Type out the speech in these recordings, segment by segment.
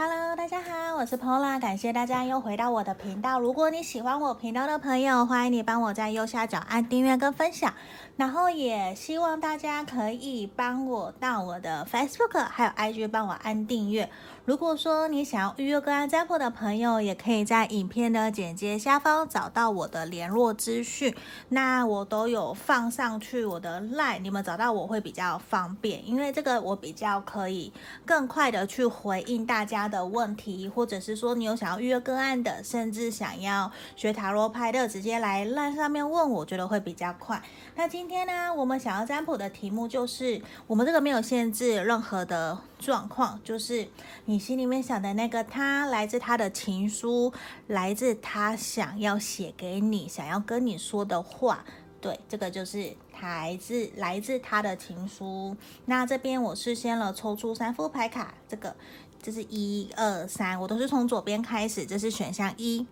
Hello，大家好，我是 Pola，感谢大家又回到我的频道。如果你喜欢我频道的朋友，欢迎你帮我在右下角按订阅跟分享。然后也希望大家可以帮我到我的 Facebook 还有 IG 帮我按订阅。如果说你想要预约个案占卜的朋友，也可以在影片的简介下方找到我的联络资讯。那我都有放上去我的 LINE，你们找到我会比较方便，因为这个我比较可以更快的去回应大家的问题，或者是说你有想要预约个案的，甚至想要学塔罗牌的，直接来 LINE 上面问我，我觉得会比较快。那今天呢，我们想要占卜的题目就是，我们这个没有限制任何的状况，就是你。心里面想的那个他，来自他的情书，来自他想要写给你、想要跟你说的话。对，这个就是来自来自他的情书。那这边我事先了抽出三副牌卡，这个这是一二三，我都是从左边开始。这是选项一，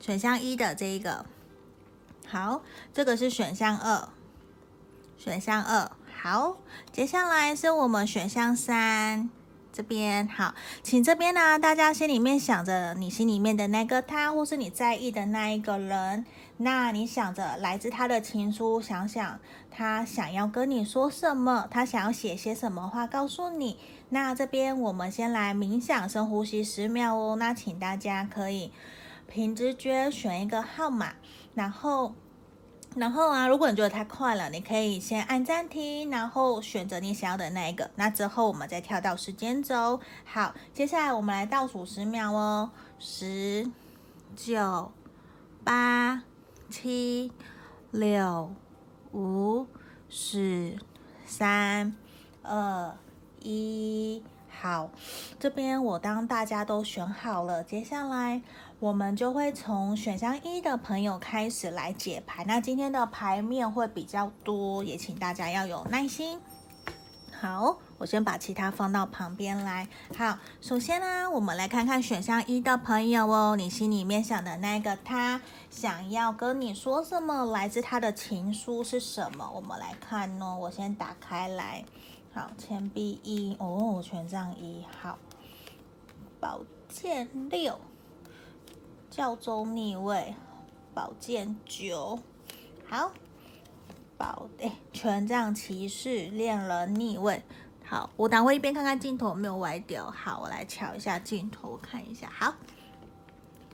选项一的这一个。好，这个是选项二，选项二。好，接下来是我们选项三。这边好，请这边呢，大家心里面想着你心里面的那个他，或是你在意的那一个人，那你想着来自他的情书，想想他想要跟你说什么，他想要写些什么话告诉你。那这边我们先来冥想，深呼吸十秒哦。那请大家可以凭直觉选一个号码，然后。然后啊，如果你觉得太快了，你可以先按暂停，然后选择你想要的那一个。那之后我们再跳到时间轴。好，接下来我们来倒数十秒哦，十、九、八、七、六、五、四、三、二、一。好，这边我当大家都选好了，接下来。我们就会从选项一的朋友开始来解牌。那今天的牌面会比较多，也请大家要有耐心。好，我先把其他放到旁边来。好，首先呢，我们来看看选项一的朋友哦，你心里面想的那个他想要跟你说什么？来自他的情书是什么？我们来看哦，我先打开来。好，钱币一哦，权杖一，好，宝剑六。教宗逆位，宝剑九，好，宝哎，权杖骑士，恋人逆位，好，我等会一边看看镜头有没有歪掉，好，我来瞧一下镜头，看一下，好，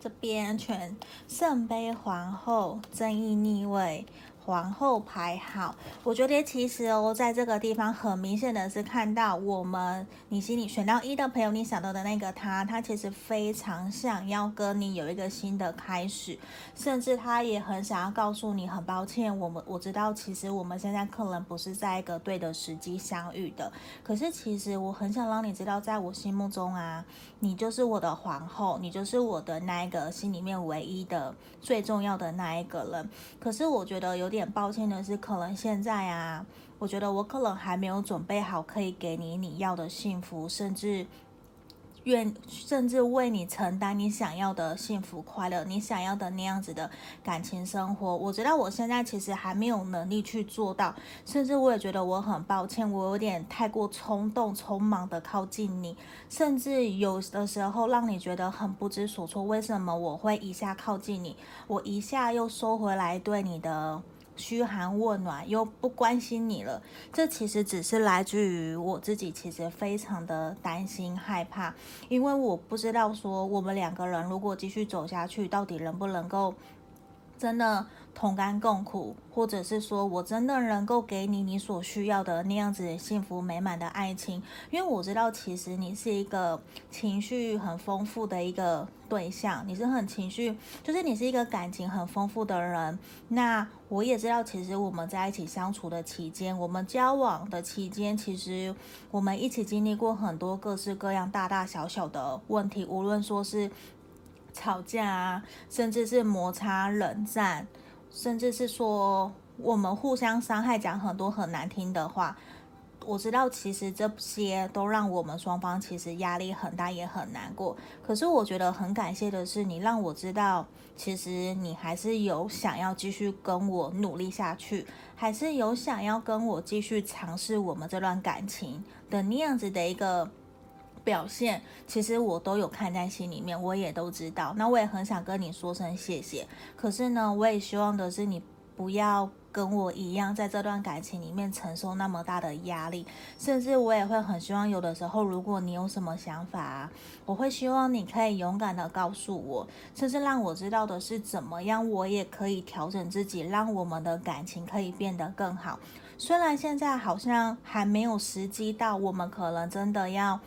这边全圣杯皇后，正义逆位。皇后牌好，我觉得其实哦，在这个地方很明显的是看到我们你心里选到一的朋友，你想到的那个他，他其实非常想要跟你有一个新的开始，甚至他也很想要告诉你，很抱歉，我们我知道其实我们现在可能不是在一个对的时机相遇的，可是其实我很想让你知道，在我心目中啊，你就是我的皇后，你就是我的那一个心里面唯一的最重要的那一个人，可是我觉得有点。点抱歉的是，可能现在啊，我觉得我可能还没有准备好，可以给你你要的幸福，甚至愿甚至为你承担你想要的幸福快乐，你想要的那样子的感情生活。我知道我现在其实还没有能力去做到，甚至我也觉得我很抱歉，我有点太过冲动、匆忙的靠近你，甚至有的时候让你觉得很不知所措。为什么我会一下靠近你，我一下又收回来对你的？嘘寒问暖又不关心你了，这其实只是来自于我自己，其实非常的担心害怕，因为我不知道说我们两个人如果继续走下去，到底能不能够真的。同甘共苦，或者是说我真的能够给你你所需要的那样子幸福美满的爱情，因为我知道其实你是一个情绪很丰富的一个对象，你是很情绪，就是你是一个感情很丰富的人。那我也知道，其实我们在一起相处的期间，我们交往的期间，其实我们一起经历过很多各式各样大大小小的问题，无论说是吵架啊，甚至是摩擦、冷战。甚至是说我们互相伤害，讲很多很难听的话。我知道，其实这些都让我们双方其实压力很大，也很难过。可是我觉得很感谢的是，你让我知道，其实你还是有想要继续跟我努力下去，还是有想要跟我继续尝试我们这段感情的那样子的一个。表现，其实我都有看在心里面，我也都知道。那我也很想跟你说声谢谢。可是呢，我也希望的是你不要跟我一样，在这段感情里面承受那么大的压力。甚至我也会很希望，有的时候如果你有什么想法啊，我会希望你可以勇敢的告诉我，甚至让我知道的是怎么样，我也可以调整自己，让我们的感情可以变得更好。虽然现在好像还没有时机到，我们可能真的要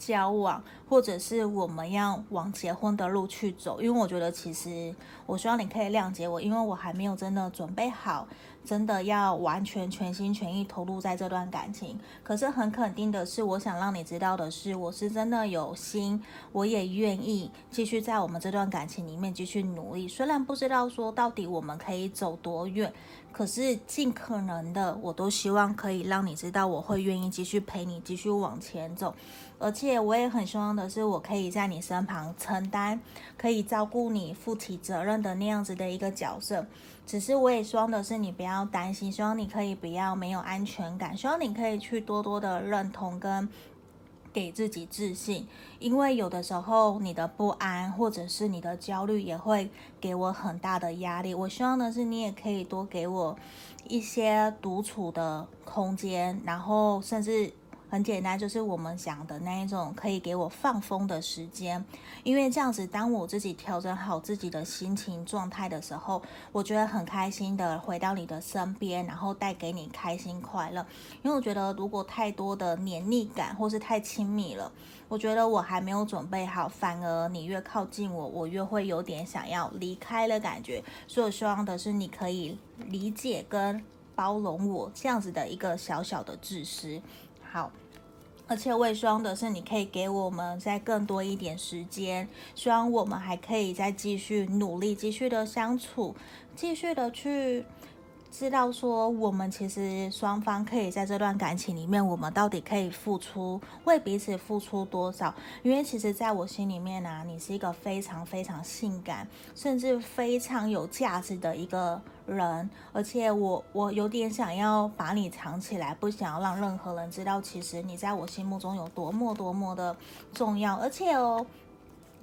交往，或者是我们要往结婚的路去走，因为我觉得其实我希望你可以谅解我，因为我还没有真的准备好。真的要完全全心全意投入在这段感情，可是很肯定的是，我想让你知道的是，我是真的有心，我也愿意继续在我们这段感情里面继续努力。虽然不知道说到底我们可以走多远，可是尽可能的，我都希望可以让你知道，我会愿意继续陪你继续往前走。而且我也很希望的是，我可以在你身旁承担，可以照顾你、负起责任的那样子的一个角色。只是我也希望的是，你不要担心，希望你可以不要没有安全感，希望你可以去多多的认同跟给自己自信，因为有的时候你的不安或者是你的焦虑也会给我很大的压力。我希望的是，你也可以多给我一些独处的空间，然后甚至。很简单，就是我们讲的那一种可以给我放风的时间，因为这样子，当我自己调整好自己的心情状态的时候，我觉得很开心的回到你的身边，然后带给你开心快乐。因为我觉得如果太多的黏腻感或是太亲密了，我觉得我还没有准备好，反而你越靠近我，我越会有点想要离开的感觉。所以我希望的是你可以理解跟包容我这样子的一个小小的自私。好，而且我也希望的是，你可以给我们再更多一点时间，希望我们还可以再继续努力，继续的相处，继续的去。知道说，我们其实双方可以在这段感情里面，我们到底可以付出，为彼此付出多少？因为其实，在我心里面呢、你是一个非常非常性感，甚至非常有价值的一个人，而且我我有点想要把你藏起来，不想要让任何人知道，其实你在我心目中有多么多么的重要。而且哦，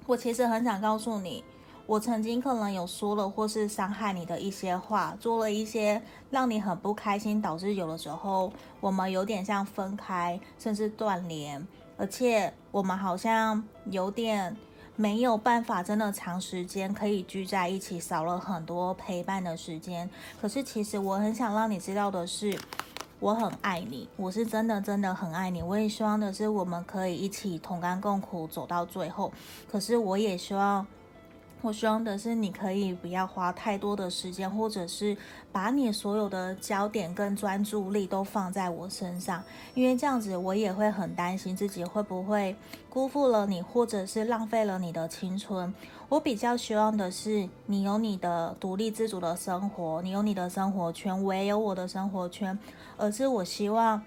我其实很想告诉你。我曾经可能有说了或是伤害你的一些话，做了一些让你很不开心，导致有的时候我们有点像分开，甚至断联，而且我们好像有点没有办法真的长时间可以聚在一起，少了很多陪伴的时间。可是其实我很想让你知道的是，我很爱你，我是真的真的很爱你。我也希望的是我们可以一起同甘共苦走到最后。可是我也希望。我希望的是，你可以不要花太多的时间，或者是把你所有的焦点跟专注力都放在我身上，因为这样子我也会很担心自己会不会辜负了你，或者是浪费了你的青春。我比较希望的是，你有你的独立自主的生活，你有你的生活圈，我也有我的生活圈，而是我希望。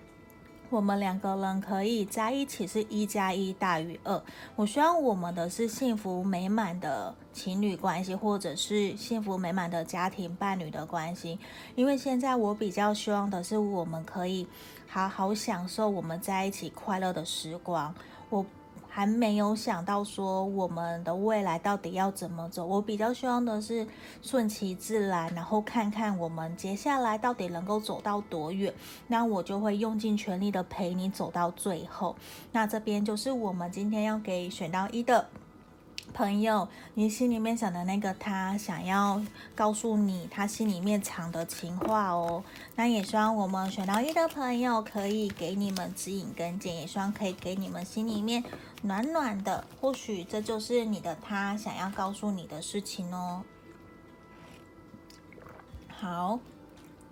我们两个人可以在一起，是一加一大于二。我希望我们的是幸福美满的情侣关系，或者是幸福美满的家庭伴侣的关系。因为现在我比较希望的是，我们可以好好享受我们在一起快乐的时光。我。还没有想到说我们的未来到底要怎么走，我比较希望的是顺其自然，然后看看我们接下来到底能够走到多远，那我就会用尽全力的陪你走到最后。那这边就是我们今天要给选到一的。朋友，你心里面想的那个他，想要告诉你他心里面藏的情话哦。那也希望我们选到一的朋友可以给你们指引跟建议，也希望可以给你们心里面暖暖的。或许这就是你的他想要告诉你的事情哦。好。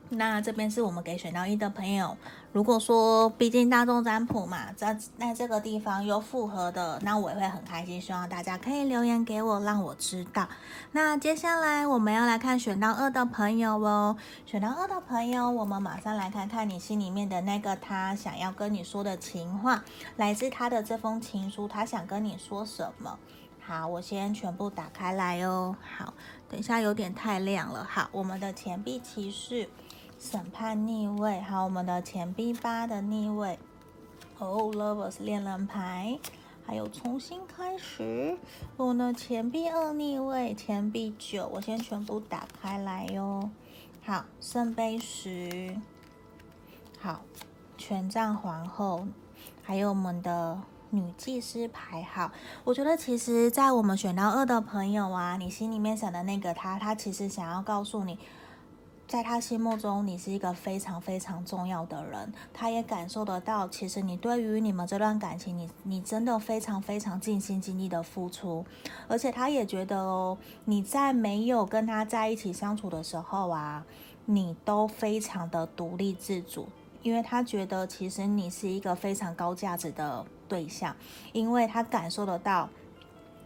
那这边是我们给选到一的朋友。如果说，毕竟大众占卜嘛，在在这个地方有符合的，那我也会很开心。希望大家可以留言给我，让我知道。那接下来我们要来看选到二的朋友哦。选到二的朋友，我们马上来看看你心里面的那个他想要跟你说的情话，来自他的这封情书，他想跟你说什么？好，我先全部打开来哦。好，等一下有点太亮了。好，我们的钱币骑士。审判逆位，还有，我们的钱币八的逆位，哦，Lovers 恋人牌，还有重新开始。我呢，钱币二逆位，钱币九，我先全部打开来哟。好，圣杯十，好，权杖皇后，还有我们的女祭司牌。好，我觉得其实，在我们选到二的朋友啊，你心里面想的那个他，他其实想要告诉你。在他心目中，你是一个非常非常重要的人。他也感受得到，其实你对于你们这段感情，你你真的非常非常尽心尽力的付出。而且他也觉得哦，你在没有跟他在一起相处的时候啊，你都非常的独立自主，因为他觉得其实你是一个非常高价值的对象，因为他感受得到。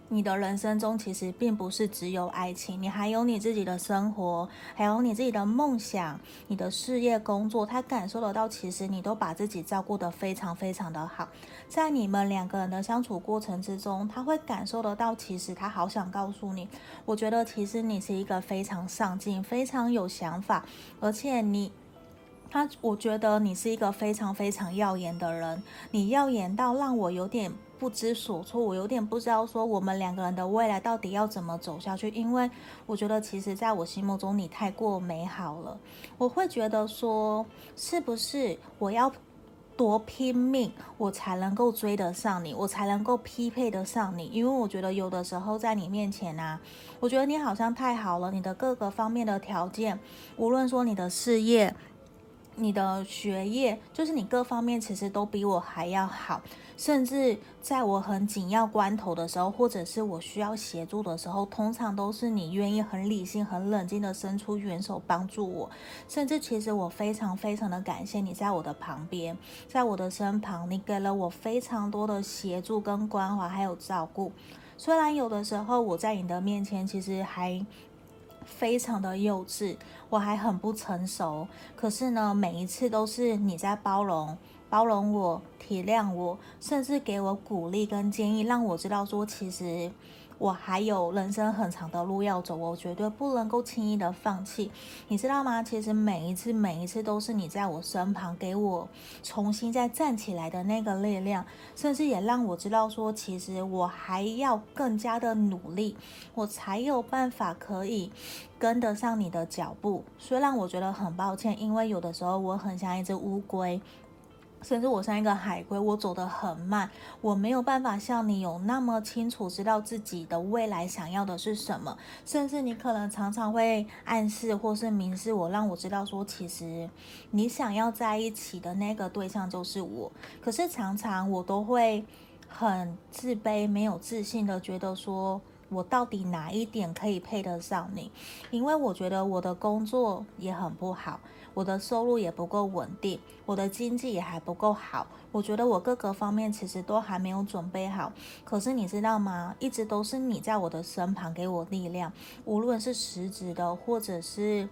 你的人生中其实并不是只有爱情，你还有你自己的生活，还有你自己的梦想、你的事业、工作。他感受得到，其实你都把自己照顾得非常非常的好。在你们两个人的相处过程之中，他会感受得到，其实他好想告诉你，我觉得其实你是一个非常上进、非常有想法，而且你。他，我觉得你是一个非常非常耀眼的人，你耀眼到让我有点不知所措，我有点不知道说我们两个人的未来到底要怎么走下去。因为我觉得其实在我心目中你太过美好了，我会觉得说是不是我要多拼命，我才能够追得上你，我才能够匹配得上你。因为我觉得有的时候在你面前啊，我觉得你好像太好了，你的各个方面的条件，无论说你的事业。你的学业，就是你各方面其实都比我还要好，甚至在我很紧要关头的时候，或者是我需要协助的时候，通常都是你愿意很理性、很冷静的伸出援手帮助我。甚至其实我非常非常的感谢你在我的旁边，在我的身旁，你给了我非常多的协助跟关怀，还有照顾。虽然有的时候我在你的面前，其实还。非常的幼稚，我还很不成熟。可是呢，每一次都是你在包容、包容我、体谅我，甚至给我鼓励跟建议，让我知道说，其实。我还有人生很长的路要走，我绝对不能够轻易的放弃，你知道吗？其实每一次，每一次都是你在我身旁，给我重新再站起来的那个力量，甚至也让我知道说，其实我还要更加的努力，我才有办法可以跟得上你的脚步。虽然我觉得很抱歉，因为有的时候我很像一只乌龟。甚至我像一个海龟，我走得很慢，我没有办法像你有那么清楚知道自己的未来想要的是什么。甚至你可能常常会暗示或是明示我，让我知道说，其实你想要在一起的那个对象就是我。可是常常我都会很自卑、没有自信的觉得说，我到底哪一点可以配得上你？因为我觉得我的工作也很不好。我的收入也不够稳定，我的经济也还不够好，我觉得我各个方面其实都还没有准备好。可是你知道吗？一直都是你在我的身旁给我力量，无论是实质的，或者是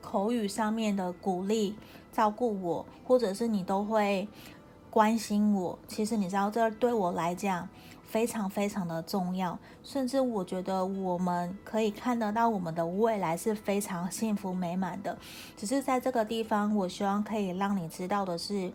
口语上面的鼓励、照顾我，或者是你都会关心我。其实你知道，这对我来讲。非常非常的重要，甚至我觉得我们可以看得到我们的未来是非常幸福美满的。只是在这个地方，我希望可以让你知道的是。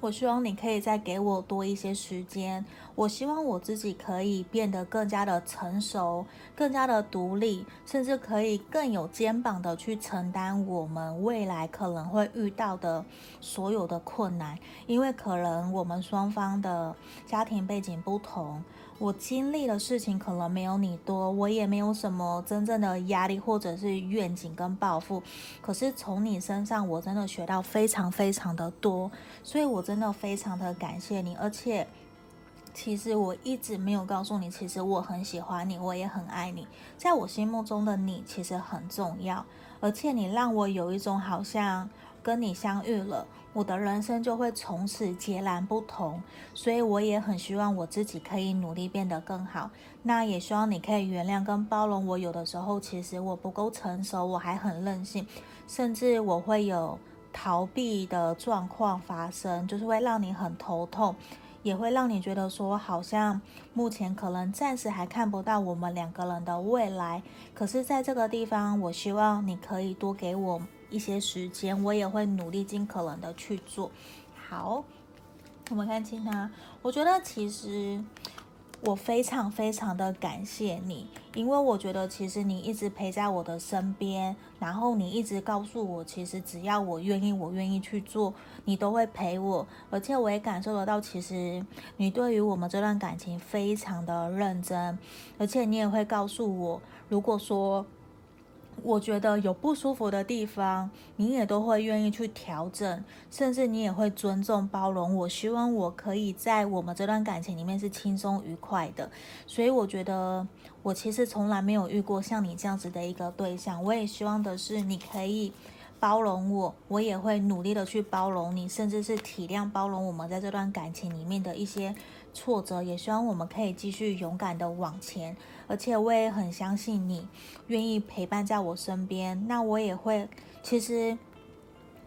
我希望你可以再给我多一些时间。我希望我自己可以变得更加的成熟，更加的独立，甚至可以更有肩膀的去承担我们未来可能会遇到的所有的困难。因为可能我们双方的家庭背景不同。我经历的事情可能没有你多，我也没有什么真正的压力或者是愿景跟抱负。可是从你身上，我真的学到非常非常的多，所以我真的非常的感谢你。而且，其实我一直没有告诉你，其实我很喜欢你，我也很爱你。在我心目中的你，其实很重要，而且你让我有一种好像。跟你相遇了，我的人生就会从此截然不同。所以我也很希望我自己可以努力变得更好。那也希望你可以原谅跟包容我。有的时候其实我不够成熟，我还很任性，甚至我会有逃避的状况发生，就是会让你很头痛，也会让你觉得说好像目前可能暂时还看不到我们两个人的未来。可是在这个地方，我希望你可以多给我。一些时间，我也会努力尽可能的去做。好，我们看清他，我觉得其实。我非常非常的感谢你，因为我觉得其实你一直陪在我的身边，然后你一直告诉我，其实只要我愿意，我愿意去做，你都会陪我，而且我也感受得到，其实你对于我们这段感情非常的认真，而且你也会告诉我，如果说。我觉得有不舒服的地方，你也都会愿意去调整，甚至你也会尊重包容我。希望我可以在我们这段感情里面是轻松愉快的。所以我觉得我其实从来没有遇过像你这样子的一个对象。我也希望的是你可以包容我，我也会努力的去包容你，甚至是体谅包容我们在这段感情里面的一些挫折。也希望我们可以继续勇敢的往前。而且我也很相信你愿意陪伴在我身边，那我也会。其实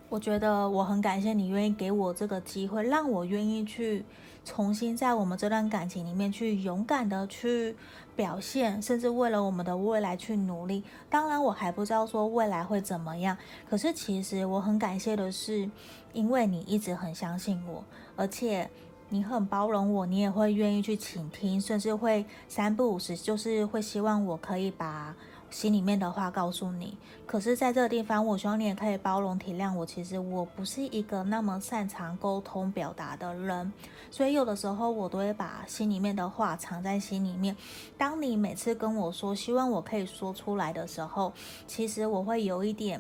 我觉得我很感谢你愿意给我这个机会，让我愿意去重新在我们这段感情里面去勇敢的去表现，甚至为了我们的未来去努力。当然我还不知道说未来会怎么样，可是其实我很感谢的是，因为你一直很相信我，而且。你很包容我，你也会愿意去倾听，甚至会三不五时，就是会希望我可以把心里面的话告诉你。可是，在这个地方，我希望你也可以包容体谅我。其实我不是一个那么擅长沟通表达的人，所以有的时候我都会把心里面的话藏在心里面。当你每次跟我说希望我可以说出来的时候，其实我会有一点。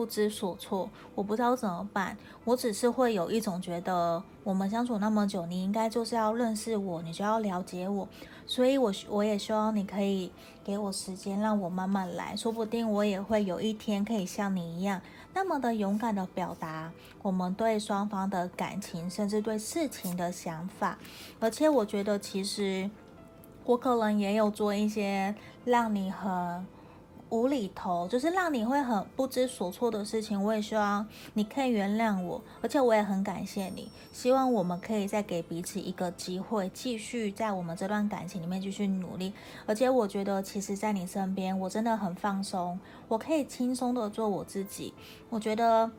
不知所措，我不知道怎么办。我只是会有一种觉得，我们相处那么久，你应该就是要认识我，你就要了解我。所以我，我也希望你可以给我时间，让我慢慢来。说不定我也会有一天可以像你一样，那么的勇敢的表达我们对双方的感情，甚至对事情的想法。而且，我觉得其实我可能也有做一些让你很。无厘头，就是让你会很不知所措的事情，我也希望你可以原谅我，而且我也很感谢你。希望我们可以再给彼此一个机会，继续在我们这段感情里面继续努力。而且我觉得，其实，在你身边，我真的很放松，我可以轻松的做我自己。我觉得。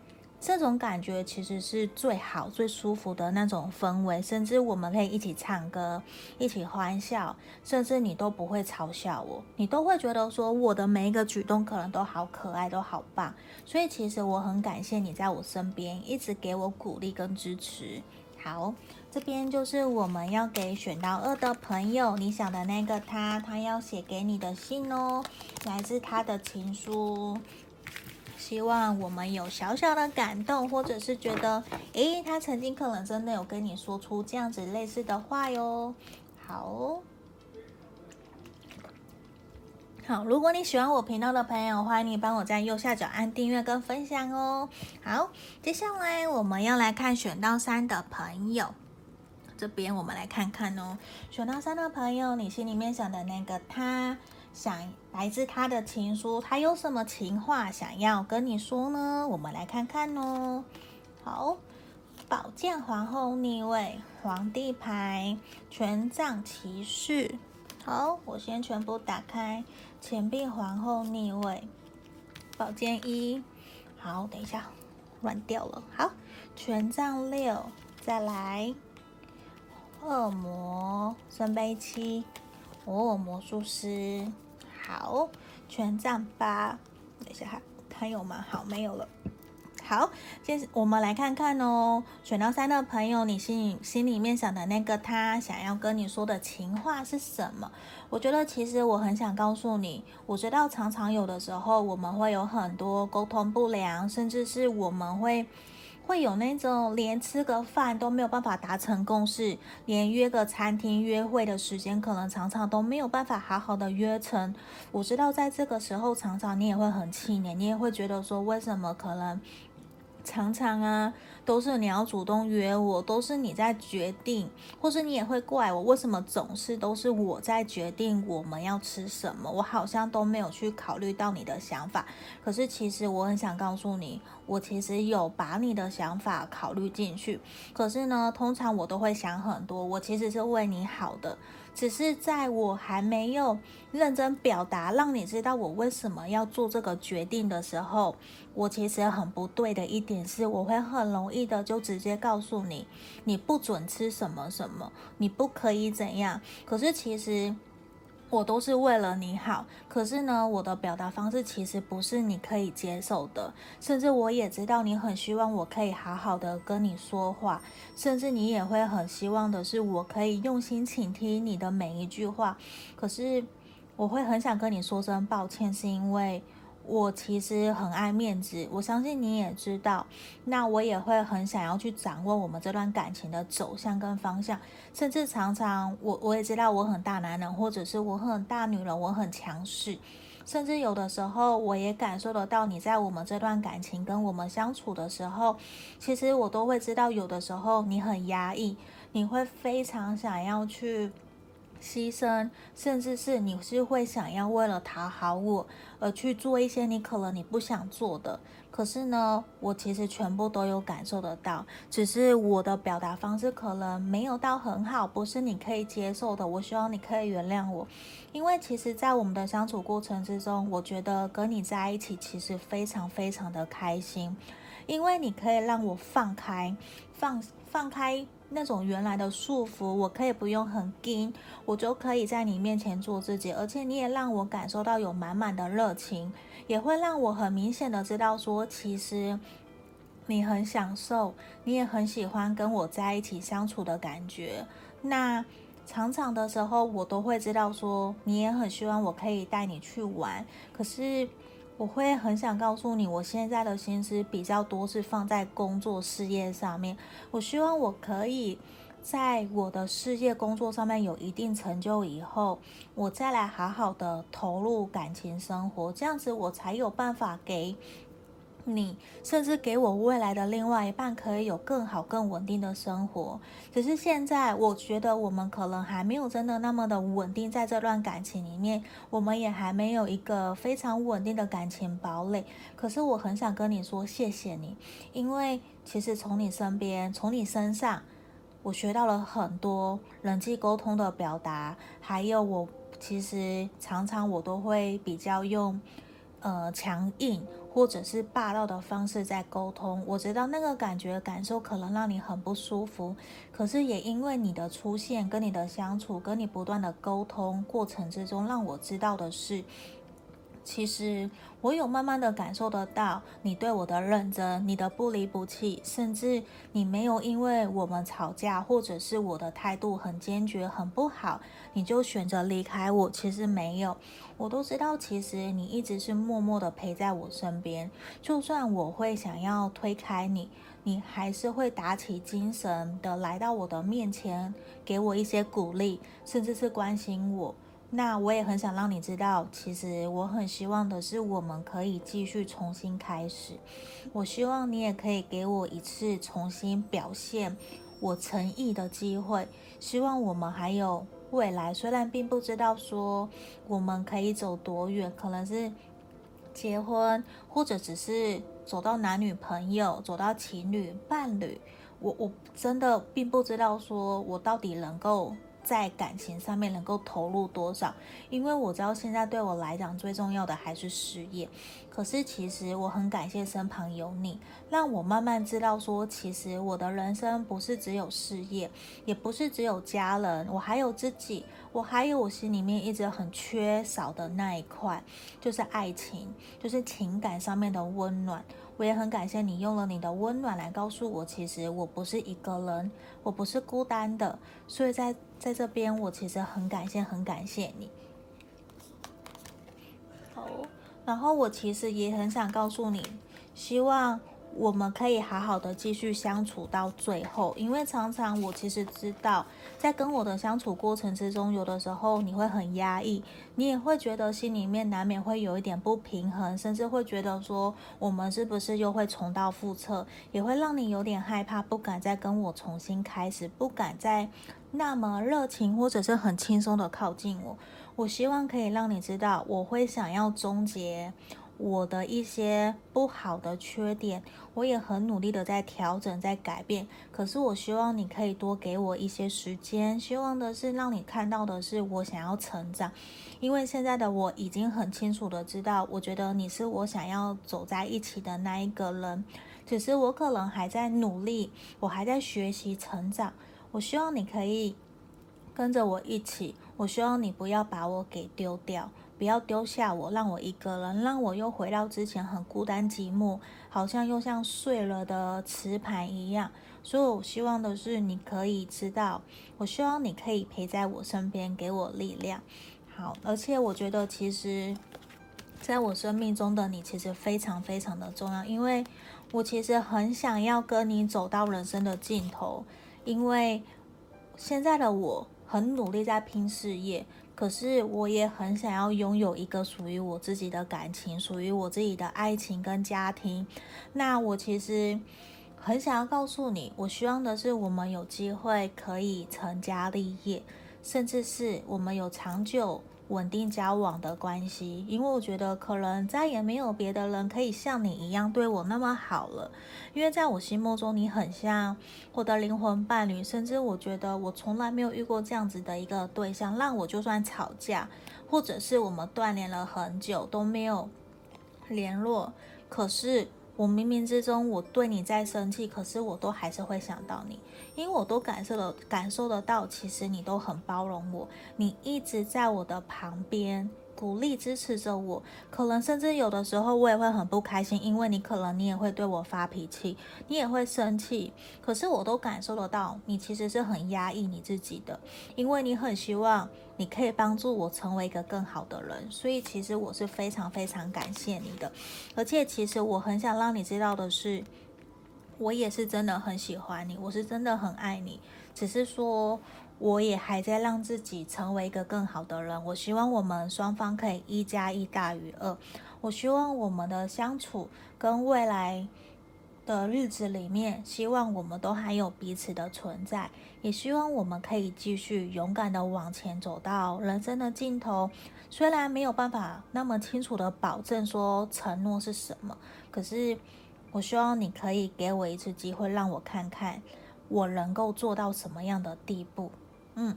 这种感觉其实是最好、最舒服的那种氛围，甚至我们可以一起唱歌、一起欢笑，甚至你都不会嘲笑我，你都会觉得说我的每一个举动可能都好可爱、都好棒。所以其实我很感谢你在我身边，一直给我鼓励跟支持。好，这边就是我们要给选到二的朋友，你想的那个他，他要写给你的信哦，来自他的情书。希望我们有小小的感动，或者是觉得，诶，他曾经可能真的有跟你说出这样子类似的话哟。好，好，如果你喜欢我频道的朋友，欢迎你帮我在右下角按订阅跟分享哦。好，接下来我们要来看选到三的朋友，这边我们来看看哦。选到三的朋友，你心里面想的那个他。想来自他的情书，他有什么情话想要跟你说呢？我们来看看哦。好，宝剑皇后逆位，皇帝牌，权杖骑士。好，我先全部打开。钱币皇后逆位，宝剑一。好，等一下，乱掉了。好，权杖六，再来。恶魔圣杯七。哦，魔术师，好，权杖八，等一下还还有吗？好，没有了。好，接着我们来看看哦，选到三的朋友，你心里心里面想的那个他想要跟你说的情话是什么？我觉得其实我很想告诉你，我知道常常有的时候我们会有很多沟通不良，甚至是我们会。会有那种连吃个饭都没有办法达成共识，连约个餐厅约会的时间可能常常都没有办法好好的约成。我知道在这个时候，常常你也会很气馁，你也会觉得说，为什么可能常常啊？都是你要主动约我，都是你在决定，或是你也会怪我，为什么总是都是我在决定我们要吃什么？我好像都没有去考虑到你的想法。可是其实我很想告诉你，我其实有把你的想法考虑进去。可是呢，通常我都会想很多，我其实是为你好的。只是在我还没有认真表达，让你知道我为什么要做这个决定的时候，我其实很不对的一点是，我会很容易的就直接告诉你，你不准吃什么什么，你不可以怎样。可是其实。我都是为了你好，可是呢，我的表达方式其实不是你可以接受的，甚至我也知道你很希望我可以好好的跟你说话，甚至你也会很希望的是我可以用心倾听你的每一句话，可是我会很想跟你说声抱歉，是因为。我其实很爱面子，我相信你也知道。那我也会很想要去掌握我们这段感情的走向跟方向，甚至常常我我也知道我很大男人，或者是我很大女人，我很强势，甚至有的时候我也感受得到你在我们这段感情跟我们相处的时候，其实我都会知道有的时候你很压抑，你会非常想要去。牺牲，甚至是你是会想要为了讨好我而去做一些你可能你不想做的。可是呢，我其实全部都有感受得到，只是我的表达方式可能没有到很好，不是你可以接受的。我希望你可以原谅我，因为其实，在我们的相处过程之中，我觉得跟你在一起其实非常非常的开心，因为你可以让我放开，放放开。那种原来的束缚，我可以不用很紧，我就可以在你面前做自己，而且你也让我感受到有满满的热情，也会让我很明显的知道说，其实你很享受，你也很喜欢跟我在一起相处的感觉。那常常的时候，我都会知道说，你也很希望我可以带你去玩，可是。我会很想告诉你，我现在的心思比较多是放在工作事业上面。我希望我可以在我的事业工作上面有一定成就以后，我再来好好的投入感情生活，这样子我才有办法给。你甚至给我未来的另外一半可以有更好、更稳定的生活。只是现在，我觉得我们可能还没有真的那么的稳定，在这段感情里面，我们也还没有一个非常稳定的感情堡垒。可是我很想跟你说，谢谢你，因为其实从你身边、从你身上，我学到了很多人际沟通的表达，还有我其实常常我都会比较用呃强硬。或者是霸道的方式在沟通，我知道那个感觉感受可能让你很不舒服，可是也因为你的出现、跟你的相处、跟你不断的沟通过程之中，让我知道的是。其实我有慢慢的感受得到你对我的认真，你的不离不弃，甚至你没有因为我们吵架，或者是我的态度很坚决、很不好，你就选择离开我。其实没有，我都知道，其实你一直是默默的陪在我身边。就算我会想要推开你，你还是会打起精神的来到我的面前，给我一些鼓励，甚至是关心我。那我也很想让你知道，其实我很希望的是，我们可以继续重新开始。我希望你也可以给我一次重新表现我诚意的机会。希望我们还有未来，虽然并不知道说我们可以走多远，可能是结婚，或者只是走到男女朋友，走到情侣伴侣。我我真的并不知道说我到底能够。在感情上面能够投入多少？因为我知道现在对我来讲最重要的还是事业。可是其实我很感谢身旁有你，让我慢慢知道说，其实我的人生不是只有事业，也不是只有家人，我还有自己，我还有我心里面一直很缺少的那一块，就是爱情，就是情感上面的温暖。我也很感谢你用了你的温暖来告诉我，其实我不是一个人，我不是孤单的。所以在在这边，我其实很感谢，很感谢你。好，然后我其实也很想告诉你，希望。我们可以好好的继续相处到最后，因为常常我其实知道，在跟我的相处过程之中，有的时候你会很压抑，你也会觉得心里面难免会有一点不平衡，甚至会觉得说我们是不是又会重蹈覆辙，也会让你有点害怕，不敢再跟我重新开始，不敢再那么热情或者是很轻松的靠近我。我希望可以让你知道，我会想要终结。我的一些不好的缺点，我也很努力的在调整，在改变。可是我希望你可以多给我一些时间，希望的是让你看到的是我想要成长。因为现在的我已经很清楚的知道，我觉得你是我想要走在一起的那一个人，只是我可能还在努力，我还在学习成长。我希望你可以跟着我一起，我希望你不要把我给丢掉。不要丢下我，让我一个人，让我又回到之前很孤单寂寞，好像又像碎了的磁盘一样。所以我希望的是，你可以知道，我希望你可以陪在我身边，给我力量。好，而且我觉得，其实在我生命中的你，其实非常非常的重要，因为我其实很想要跟你走到人生的尽头，因为现在的我很努力在拼事业。可是我也很想要拥有一个属于我自己的感情，属于我自己的爱情跟家庭。那我其实很想要告诉你，我希望的是我们有机会可以成家立业，甚至是我们有长久。稳定交往的关系，因为我觉得可能再也没有别的人可以像你一样对我那么好了。因为在我心目中，你很像我的灵魂伴侣，甚至我觉得我从来没有遇过这样子的一个对象，让我就算吵架，或者是我们断联了很久都没有联络，可是。我冥冥之中，我对你在生气，可是我都还是会想到你，因为我都感受了，感受得到，其实你都很包容我，你一直在我的旁边。鼓励支持着我，可能甚至有的时候我也会很不开心，因为你可能你也会对我发脾气，你也会生气，可是我都感受得到，你其实是很压抑你自己的，因为你很希望你可以帮助我成为一个更好的人，所以其实我是非常非常感谢你的，而且其实我很想让你知道的是，我也是真的很喜欢你，我是真的很爱你，只是说。我也还在让自己成为一个更好的人。我希望我们双方可以一加一大于二。我希望我们的相处跟未来的日子里面，希望我们都还有彼此的存在。也希望我们可以继续勇敢的往前走到人生的尽头。虽然没有办法那么清楚的保证说承诺是什么，可是我希望你可以给我一次机会，让我看看我能够做到什么样的地步。嗯，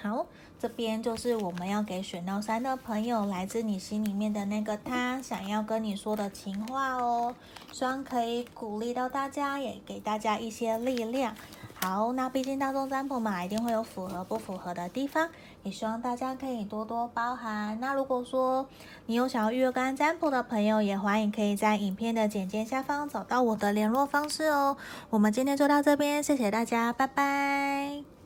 好，这边就是我们要给选到三的朋友，来自你心里面的那个他想要跟你说的情话哦，希望可以鼓励到大家，也给大家一些力量。好，那毕竟大众占卜嘛，一定会有符合不符合的地方，也希望大家可以多多包涵。那如果说你有想要预约个案占卜的朋友，也欢迎可以在影片的简介下方找到我的联络方式哦。我们今天就到这边，谢谢大家，拜拜。